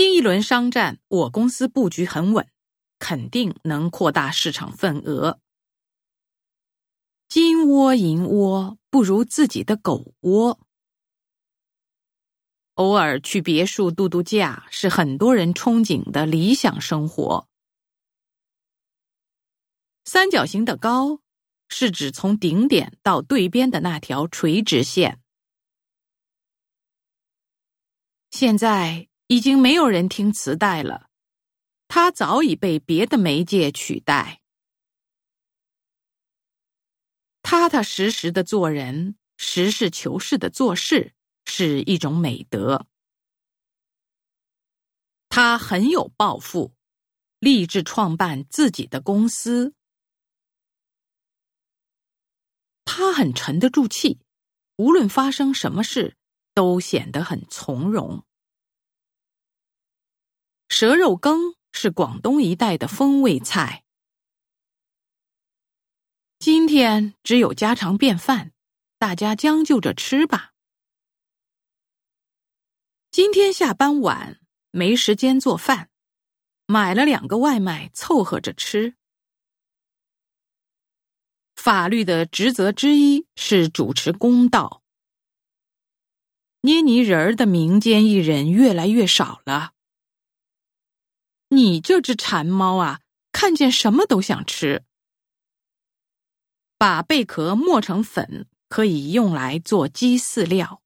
新一轮商战，我公司布局很稳，肯定能扩大市场份额。金窝银窝不如自己的狗窝。偶尔去别墅度度假，是很多人憧憬的理想生活。三角形的高，是指从顶点到对边的那条垂直线。现在已经没有人听磁带了，它早已被别的媒介取代。踏踏实实的做人，实事求是的做事，是一种美德。他很有抱负，立志创办自己的公司。他很沉得住气，无论发生什么事。都显得很从容。蛇肉羹是广东一带的风味菜。今天只有家常便饭，大家将就着吃吧。今天下班晚，没时间做饭，买了两个外卖凑合着吃。法律的职责之一是主持公道。捏泥人儿的民间艺人越来越少了。你这只馋猫啊，看见什么都想吃。把贝壳磨成粉，可以用来做鸡饲料。